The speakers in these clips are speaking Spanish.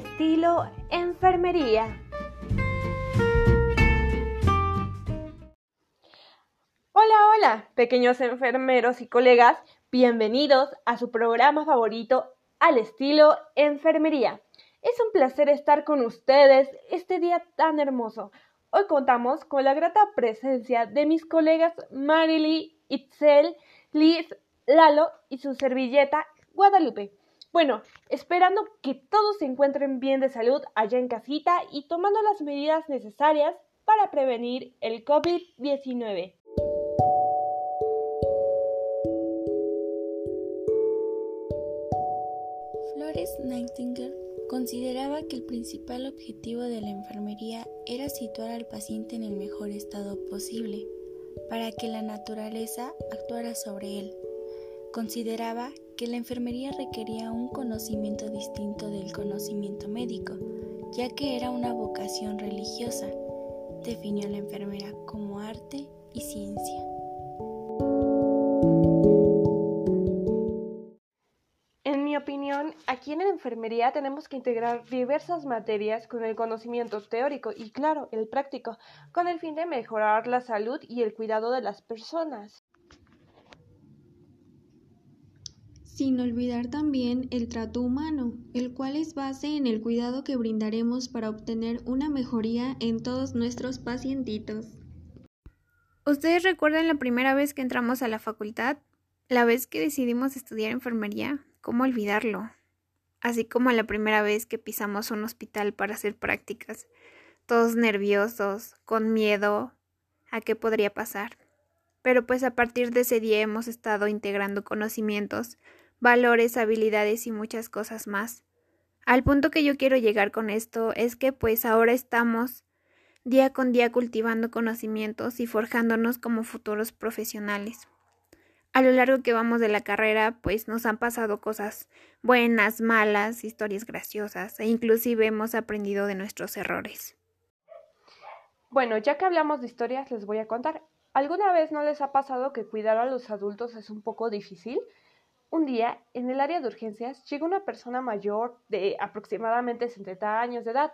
estilo enfermería. Hola, hola, pequeños enfermeros y colegas, bienvenidos a su programa favorito al estilo enfermería. Es un placer estar con ustedes este día tan hermoso. Hoy contamos con la grata presencia de mis colegas Marily, Itzel, Liz, Lalo y su servilleta Guadalupe. Bueno, esperando que todos se encuentren bien de salud allá en casita y tomando las medidas necesarias para prevenir el COVID-19. Flores Nightingale consideraba que el principal objetivo de la enfermería era situar al paciente en el mejor estado posible, para que la naturaleza actuara sobre él. Consideraba que la enfermería requería un conocimiento distinto del conocimiento médico, ya que era una vocación religiosa. Definió a la enfermera como arte y ciencia. En mi opinión, aquí en la enfermería tenemos que integrar diversas materias con el conocimiento teórico y, claro, el práctico, con el fin de mejorar la salud y el cuidado de las personas. Sin olvidar también el trato humano, el cual es base en el cuidado que brindaremos para obtener una mejoría en todos nuestros pacientitos. ¿Ustedes recuerdan la primera vez que entramos a la facultad? La vez que decidimos estudiar enfermería, ¿cómo olvidarlo? Así como la primera vez que pisamos un hospital para hacer prácticas, todos nerviosos, con miedo a qué podría pasar. Pero pues a partir de ese día hemos estado integrando conocimientos valores, habilidades y muchas cosas más. Al punto que yo quiero llegar con esto es que pues ahora estamos día con día cultivando conocimientos y forjándonos como futuros profesionales. A lo largo que vamos de la carrera, pues nos han pasado cosas buenas, malas, historias graciosas e inclusive hemos aprendido de nuestros errores. Bueno, ya que hablamos de historias, les voy a contar. ¿Alguna vez no les ha pasado que cuidar a los adultos es un poco difícil? Un día, en el área de urgencias, llegó una persona mayor de aproximadamente 70 años de edad.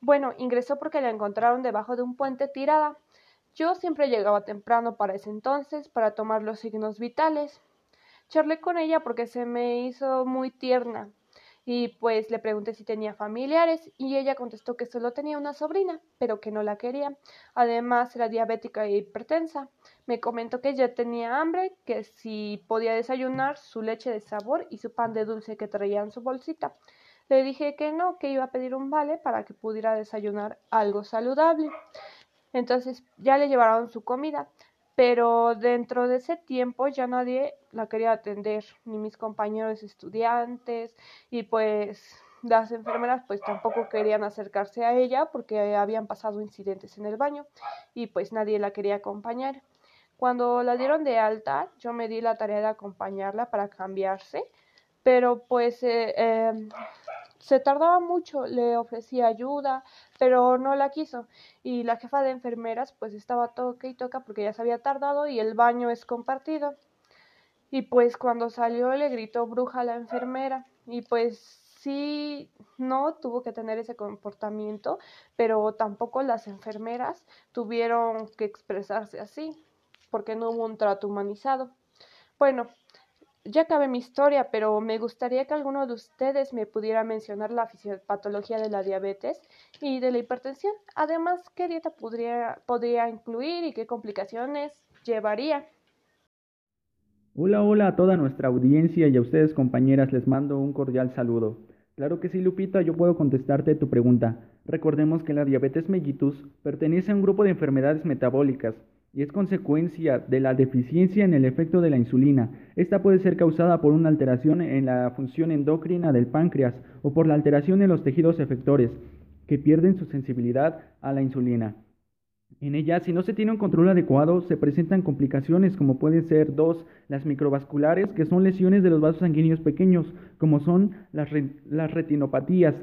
Bueno, ingresó porque la encontraron debajo de un puente tirada. Yo siempre llegaba temprano para ese entonces para tomar los signos vitales. Charlé con ella porque se me hizo muy tierna y pues le pregunté si tenía familiares y ella contestó que solo tenía una sobrina, pero que no la quería. Además era diabética e hipertensa. Me comentó que ya tenía hambre, que si podía desayunar su leche de sabor y su pan de dulce que traía en su bolsita. Le dije que no, que iba a pedir un vale para que pudiera desayunar algo saludable. Entonces ya le llevaron su comida pero dentro de ese tiempo ya nadie la quería atender, ni mis compañeros estudiantes, y pues las enfermeras pues tampoco querían acercarse a ella porque habían pasado incidentes en el baño y pues nadie la quería acompañar. Cuando la dieron de alta, yo me di la tarea de acompañarla para cambiarse, pero pues eh, em, se tardaba mucho, le ofrecía ayuda, pero no la quiso. Y la jefa de enfermeras pues estaba toque y toca porque ya se había tardado y el baño es compartido. Y pues cuando salió le gritó bruja a la enfermera y pues sí, no tuvo que tener ese comportamiento, pero tampoco las enfermeras tuvieron que expresarse así, porque no hubo un trato humanizado. Bueno, ya acabé mi historia, pero me gustaría que alguno de ustedes me pudiera mencionar la fisiopatología de la diabetes y de la hipertensión. Además, qué dieta podría, podría incluir y qué complicaciones llevaría. Hola, hola a toda nuestra audiencia y a ustedes compañeras les mando un cordial saludo. Claro que sí, Lupita, yo puedo contestarte tu pregunta. Recordemos que la diabetes mellitus pertenece a un grupo de enfermedades metabólicas y es consecuencia de la deficiencia en el efecto de la insulina. Esta puede ser causada por una alteración en la función endocrina del páncreas o por la alteración en los tejidos efectores, que pierden su sensibilidad a la insulina. En ella, si no se tiene un control adecuado, se presentan complicaciones como pueden ser dos, las microvasculares, que son lesiones de los vasos sanguíneos pequeños, como son las, las retinopatías,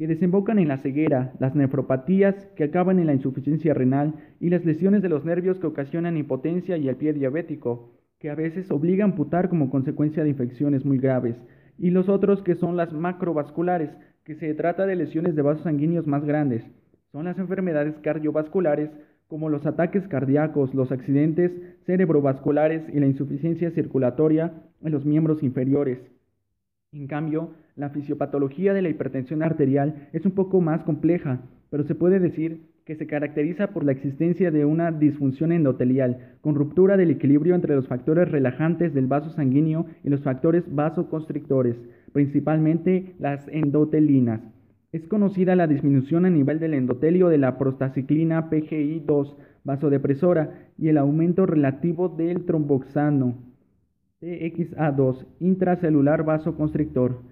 que desembocan en la ceguera, las nefropatías que acaban en la insuficiencia renal y las lesiones de los nervios que ocasionan impotencia y el pie diabético, que a veces obligan a amputar como consecuencia de infecciones muy graves, y los otros que son las macrovasculares, que se trata de lesiones de vasos sanguíneos más grandes. Son las enfermedades cardiovasculares como los ataques cardíacos, los accidentes cerebrovasculares y la insuficiencia circulatoria en los miembros inferiores. En cambio, la fisiopatología de la hipertensión arterial es un poco más compleja, pero se puede decir que se caracteriza por la existencia de una disfunción endotelial, con ruptura del equilibrio entre los factores relajantes del vaso sanguíneo y los factores vasoconstrictores, principalmente las endotelinas. Es conocida la disminución a nivel del endotelio de la prostaciclina PGI2 vasodepresora y el aumento relativo del tromboxano TXA2 intracelular vasoconstrictor.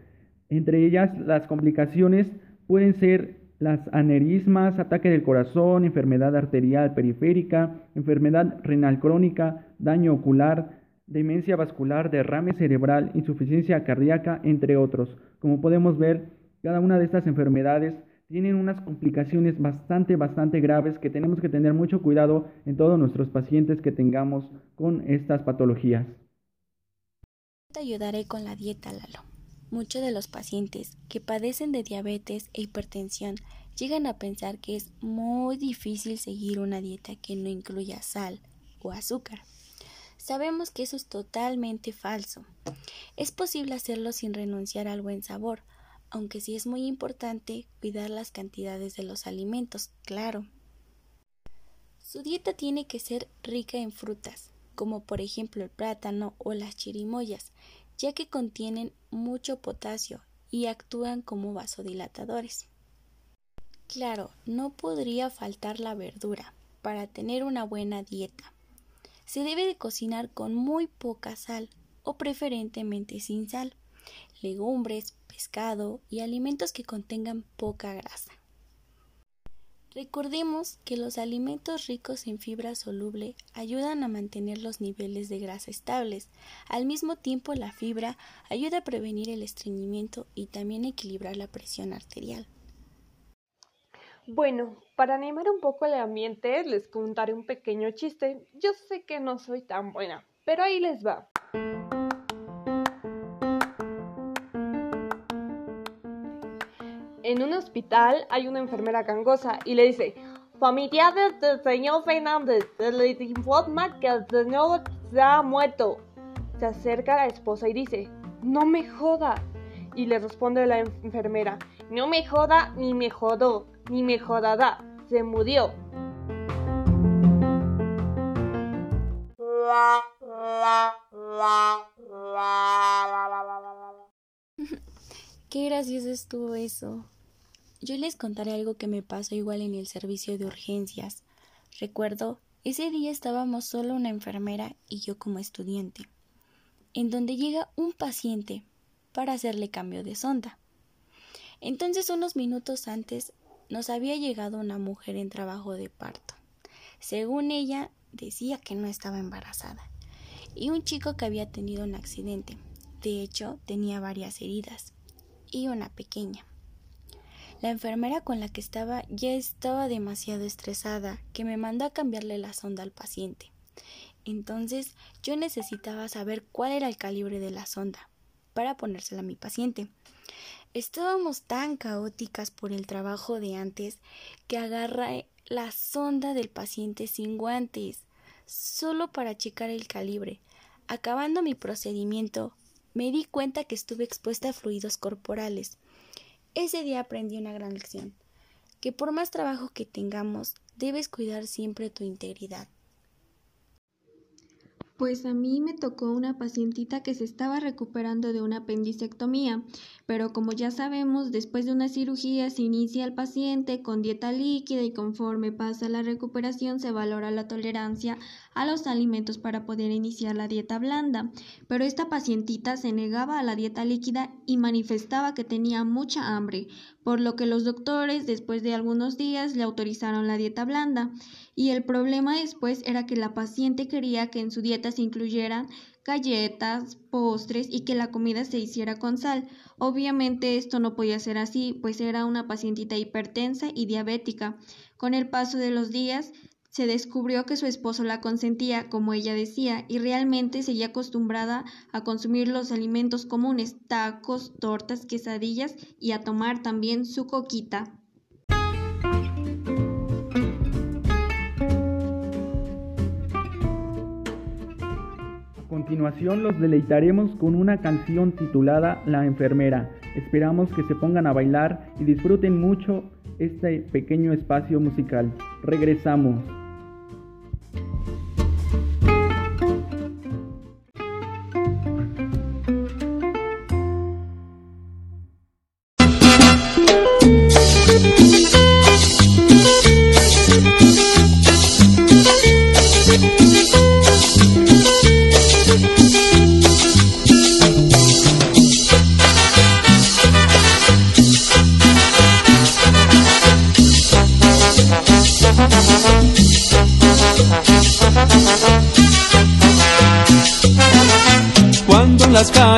Entre ellas, las complicaciones pueden ser las aneurismas, ataque del corazón, enfermedad arterial periférica, enfermedad renal crónica, daño ocular, demencia vascular, derrame cerebral, insuficiencia cardíaca, entre otros. Como podemos ver, cada una de estas enfermedades tienen unas complicaciones bastante, bastante graves que tenemos que tener mucho cuidado en todos nuestros pacientes que tengamos con estas patologías. Te ayudaré con la dieta, Lalo. Muchos de los pacientes que padecen de diabetes e hipertensión llegan a pensar que es muy difícil seguir una dieta que no incluya sal o azúcar. Sabemos que eso es totalmente falso. Es posible hacerlo sin renunciar al buen sabor, aunque sí es muy importante cuidar las cantidades de los alimentos, claro. Su dieta tiene que ser rica en frutas, como por ejemplo el plátano o las chirimoyas, ya que contienen mucho potasio y actúan como vasodilatadores. Claro, no podría faltar la verdura para tener una buena dieta. Se debe de cocinar con muy poca sal o preferentemente sin sal legumbres, pescado y alimentos que contengan poca grasa. Recordemos que los alimentos ricos en fibra soluble ayudan a mantener los niveles de grasa estables. Al mismo tiempo, la fibra ayuda a prevenir el estreñimiento y también a equilibrar la presión arterial. Bueno, para animar un poco el ambiente, les contaré un pequeño chiste. Yo sé que no soy tan buena, pero ahí les va. En un hospital hay una enfermera gangosa y le dice, familia del señor Fernández, le informa que el señor se ha muerto. Se acerca la esposa y dice, no me joda. Y le responde la enfermera, no me joda ni me jodó, ni me jodará, se murió. Qué gracioso estuvo eso. Yo les contaré algo que me pasó igual en el servicio de urgencias. Recuerdo, ese día estábamos solo una enfermera y yo como estudiante, en donde llega un paciente para hacerle cambio de sonda. Entonces unos minutos antes nos había llegado una mujer en trabajo de parto. Según ella, decía que no estaba embarazada. Y un chico que había tenido un accidente. De hecho, tenía varias heridas. Y una pequeña. La enfermera con la que estaba ya estaba demasiado estresada, que me mandó a cambiarle la sonda al paciente. Entonces yo necesitaba saber cuál era el calibre de la sonda para ponérsela a mi paciente. Estábamos tan caóticas por el trabajo de antes que agarré la sonda del paciente sin guantes, solo para checar el calibre. Acabando mi procedimiento, me di cuenta que estuve expuesta a fluidos corporales. Ese día aprendí una gran lección, que por más trabajo que tengamos, debes cuidar siempre tu integridad. Pues a mí me tocó una pacientita que se estaba recuperando de una apendicectomía, pero como ya sabemos, después de una cirugía se inicia el paciente con dieta líquida y conforme pasa la recuperación se valora la tolerancia a los alimentos para poder iniciar la dieta blanda. Pero esta pacientita se negaba a la dieta líquida y manifestaba que tenía mucha hambre, por lo que los doctores después de algunos días le autorizaron la dieta blanda. Y el problema después era que la paciente quería que en su dieta se incluyeran galletas, postres y que la comida se hiciera con sal. Obviamente esto no podía ser así, pues era una pacientita hipertensa y diabética. Con el paso de los días se descubrió que su esposo la consentía, como ella decía, y realmente seguía acostumbrada a consumir los alimentos comunes, tacos, tortas, quesadillas y a tomar también su coquita. A continuación los deleitaremos con una canción titulada La enfermera. Esperamos que se pongan a bailar y disfruten mucho este pequeño espacio musical. Regresamos.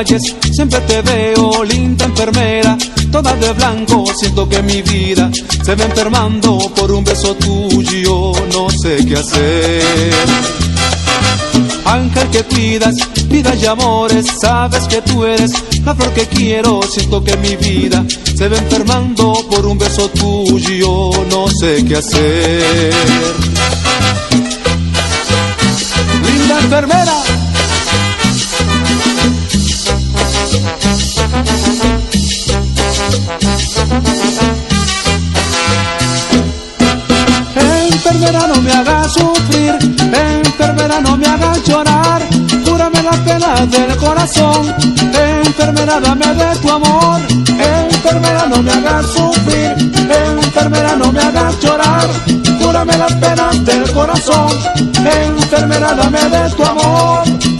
Siempre te veo, linda enfermera, toda de blanco, siento que mi vida se va enfermando por un beso tuyo, no sé qué hacer. Ángel que cuidas, vida y amores, sabes que tú eres la flor que quiero, siento que mi vida se va enfermando por un beso tuyo, no sé qué hacer. Linda enfermera, no me haga sufrir, enfermera no me haga llorar, cúrame las penas del corazón, enfermera dame de tu amor, enfermera no me haga sufrir, enfermera no me haga llorar, cúrame las penas del corazón, enfermera dame de tu amor.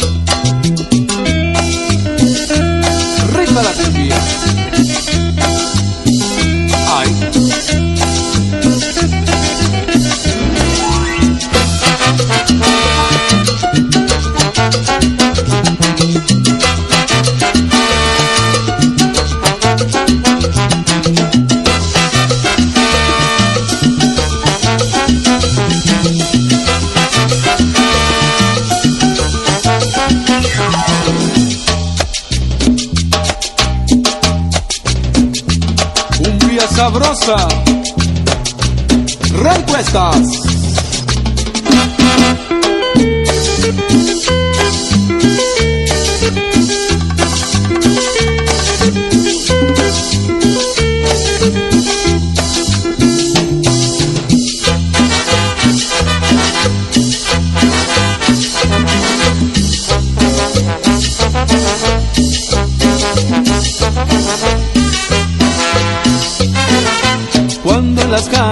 Recuestas.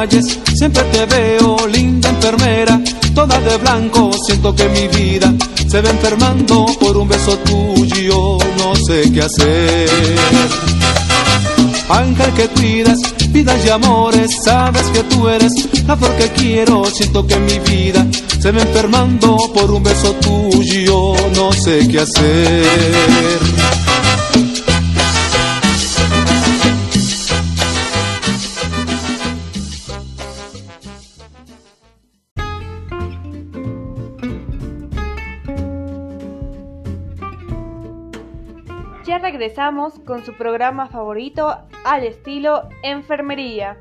Siempre te veo, linda enfermera, toda de blanco, siento que mi vida se va enfermando por un beso tuyo, no sé qué hacer. Ángel que cuidas, vidas y amores, sabes que tú eres la flor que quiero, siento que mi vida se va enfermando por un beso tuyo, no sé qué hacer. Regresamos con su programa favorito al estilo Enfermería.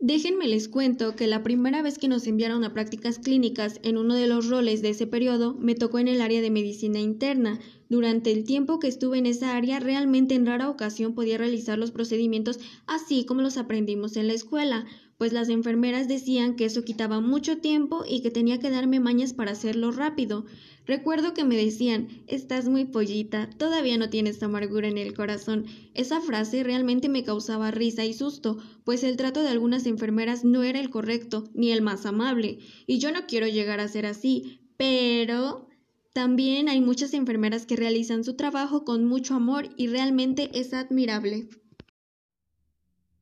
Déjenme les cuento que la primera vez que nos enviaron a prácticas clínicas en uno de los roles de ese periodo me tocó en el área de medicina interna. Durante el tiempo que estuve en esa área realmente en rara ocasión podía realizar los procedimientos así como los aprendimos en la escuela, pues las enfermeras decían que eso quitaba mucho tiempo y que tenía que darme mañas para hacerlo rápido. Recuerdo que me decían, estás muy pollita, todavía no tienes amargura en el corazón. Esa frase realmente me causaba risa y susto, pues el trato de algunas enfermeras no era el correcto, ni el más amable, y yo no quiero llegar a ser así, pero... También hay muchas enfermeras que realizan su trabajo con mucho amor y realmente es admirable.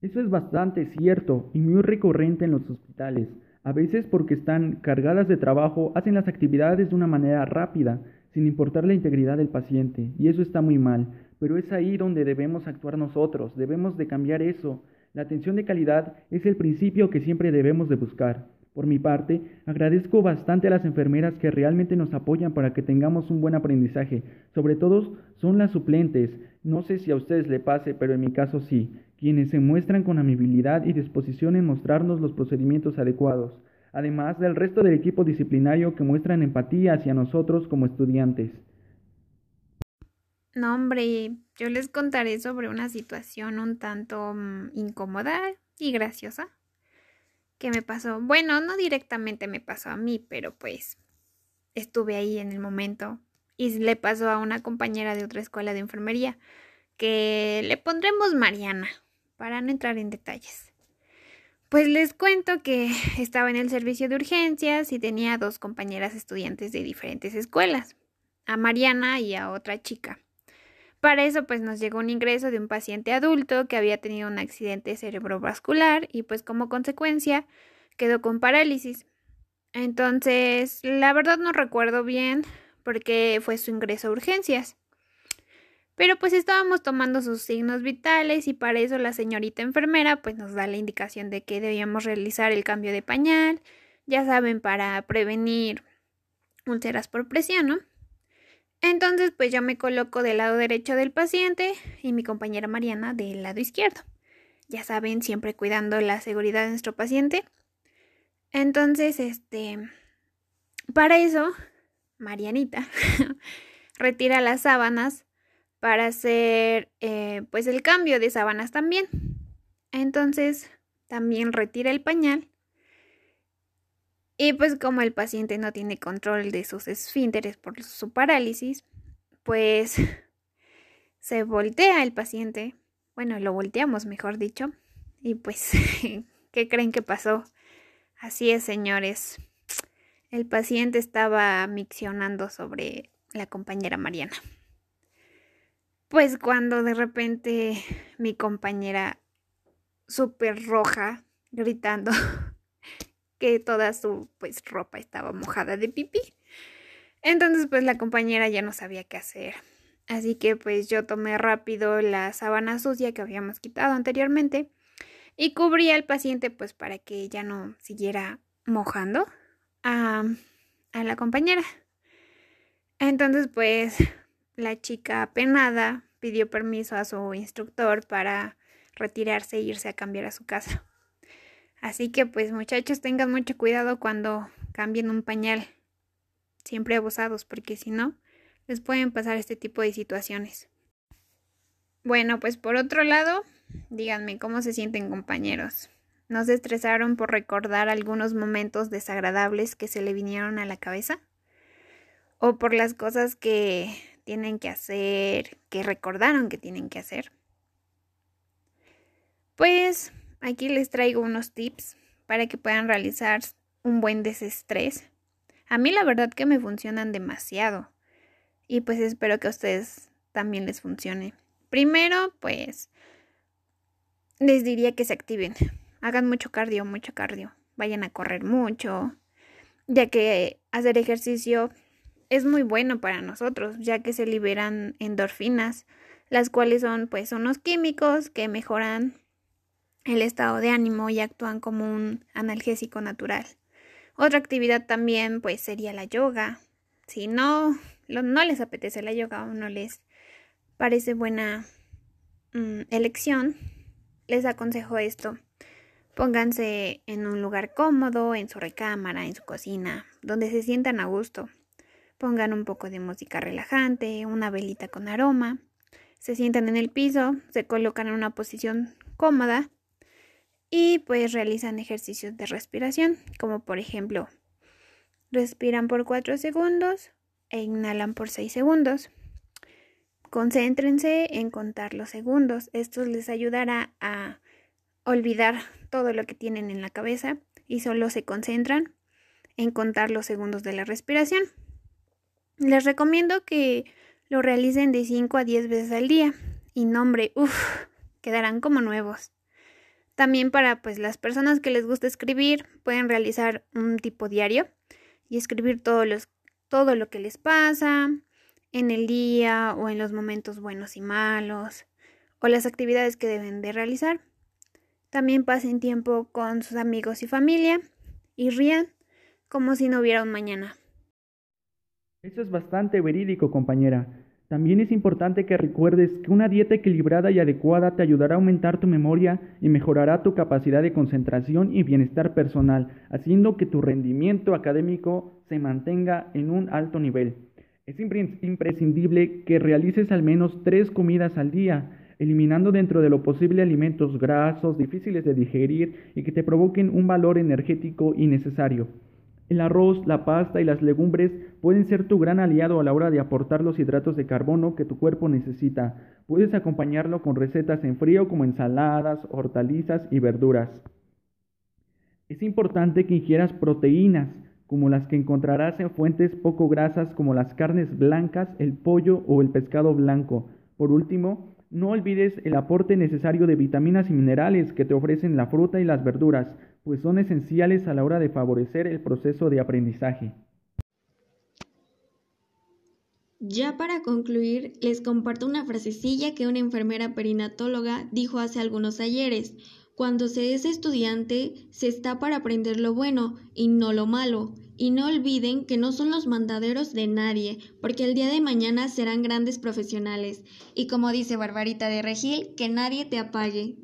Eso es bastante cierto y muy recurrente en los hospitales. A veces porque están cargadas de trabajo hacen las actividades de una manera rápida, sin importar la integridad del paciente, y eso está muy mal. pero es ahí donde debemos actuar nosotros, debemos de cambiar eso. La atención de calidad es el principio que siempre debemos de buscar. Por mi parte, agradezco bastante a las enfermeras que realmente nos apoyan para que tengamos un buen aprendizaje. Sobre todo son las suplentes. No sé si a ustedes le pase, pero en mi caso sí, quienes se muestran con amabilidad y disposición en mostrarnos los procedimientos adecuados, además del resto del equipo disciplinario que muestran empatía hacia nosotros como estudiantes. No, hombre, yo les contaré sobre una situación un tanto mm, incómoda y graciosa que me pasó. Bueno, no directamente me pasó a mí, pero pues estuve ahí en el momento y le pasó a una compañera de otra escuela de enfermería que le pondremos Mariana para no entrar en detalles. Pues les cuento que estaba en el servicio de urgencias y tenía dos compañeras estudiantes de diferentes escuelas, a Mariana y a otra chica. Para eso pues nos llegó un ingreso de un paciente adulto que había tenido un accidente cerebrovascular y pues como consecuencia quedó con parálisis. Entonces, la verdad no recuerdo bien porque fue su ingreso a urgencias. Pero pues estábamos tomando sus signos vitales y para eso la señorita enfermera pues nos da la indicación de que debíamos realizar el cambio de pañal, ya saben, para prevenir úlceras por presión, ¿no? Entonces, pues yo me coloco del lado derecho del paciente y mi compañera Mariana del lado izquierdo. Ya saben, siempre cuidando la seguridad de nuestro paciente. Entonces, este, para eso, Marianita retira las sábanas para hacer, eh, pues, el cambio de sábanas también. Entonces, también retira el pañal. Y pues como el paciente no tiene control de sus esfínteres por su parálisis, pues se voltea el paciente. Bueno, lo volteamos, mejor dicho. Y pues, ¿qué creen que pasó? Así es, señores. El paciente estaba miccionando sobre la compañera Mariana. Pues cuando de repente mi compañera súper roja, gritando, que toda su pues ropa estaba mojada de pipí. Entonces pues la compañera ya no sabía qué hacer. Así que pues yo tomé rápido la sábana sucia que habíamos quitado anteriormente y cubrí al paciente pues para que ya no siguiera mojando a, la compañera. Entonces pues la chica apenada pidió permiso a su instructor para retirarse e irse a cambiar a su casa. Así que pues muchachos tengan mucho cuidado cuando cambien un pañal. Siempre abusados porque si no, les pueden pasar este tipo de situaciones. Bueno, pues por otro lado, díganme cómo se sienten compañeros. ¿No se estresaron por recordar algunos momentos desagradables que se le vinieron a la cabeza? ¿O por las cosas que tienen que hacer, que recordaron que tienen que hacer? Pues Aquí les traigo unos tips para que puedan realizar un buen desestrés. A mí la verdad que me funcionan demasiado y pues espero que a ustedes también les funcione. Primero, pues les diría que se activen. Hagan mucho cardio, mucho cardio. Vayan a correr mucho, ya que hacer ejercicio es muy bueno para nosotros, ya que se liberan endorfinas, las cuales son pues unos químicos que mejoran el estado de ánimo y actúan como un analgésico natural. Otra actividad también pues sería la yoga. Si no, no les apetece la yoga o no les parece buena mm, elección, les aconsejo esto. Pónganse en un lugar cómodo, en su recámara, en su cocina, donde se sientan a gusto. Pongan un poco de música relajante, una velita con aroma. Se sientan en el piso, se colocan en una posición cómoda y pues realizan ejercicios de respiración, como por ejemplo, respiran por 4 segundos e inhalan por 6 segundos. Concéntrense en contar los segundos. Esto les ayudará a olvidar todo lo que tienen en la cabeza y solo se concentran en contar los segundos de la respiración. Les recomiendo que lo realicen de 5 a 10 veces al día y nombre, uff, quedarán como nuevos. También para pues las personas que les gusta escribir pueden realizar un tipo diario y escribir los, todo lo que les pasa, en el día o en los momentos buenos y malos, o las actividades que deben de realizar. También pasen tiempo con sus amigos y familia y rían como si no hubiera un mañana. Eso es bastante verídico, compañera. También es importante que recuerdes que una dieta equilibrada y adecuada te ayudará a aumentar tu memoria y mejorará tu capacidad de concentración y bienestar personal, haciendo que tu rendimiento académico se mantenga en un alto nivel. Es imprescindible que realices al menos tres comidas al día, eliminando dentro de lo posible alimentos grasos, difíciles de digerir y que te provoquen un valor energético innecesario. El arroz, la pasta y las legumbres pueden ser tu gran aliado a la hora de aportar los hidratos de carbono que tu cuerpo necesita. Puedes acompañarlo con recetas en frío como ensaladas, hortalizas y verduras. Es importante que ingieras proteínas, como las que encontrarás en fuentes poco grasas como las carnes blancas, el pollo o el pescado blanco. Por último, no olvides el aporte necesario de vitaminas y minerales que te ofrecen la fruta y las verduras, pues son esenciales a la hora de favorecer el proceso de aprendizaje. Ya para concluir, les comparto una frasecilla que una enfermera perinatóloga dijo hace algunos ayeres. Cuando se es estudiante, se está para aprender lo bueno y no lo malo. Y no olviden que no son los mandaderos de nadie, porque el día de mañana serán grandes profesionales. Y como dice Barbarita de Regil, que nadie te apague.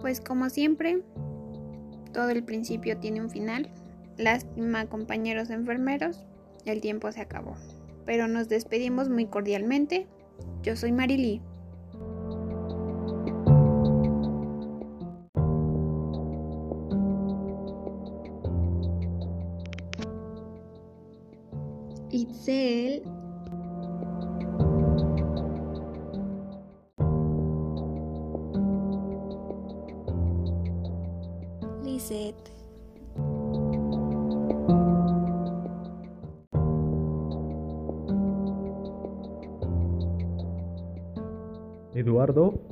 Pues como siempre, todo el principio tiene un final. Lástima compañeros enfermeros, el tiempo se acabó. Pero nos despedimos muy cordialmente. Yo soy Marily. Lisette. Eduardo.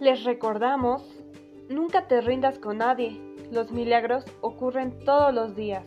Les recordamos, nunca te rindas con nadie. Los milagros ocurren todos los días.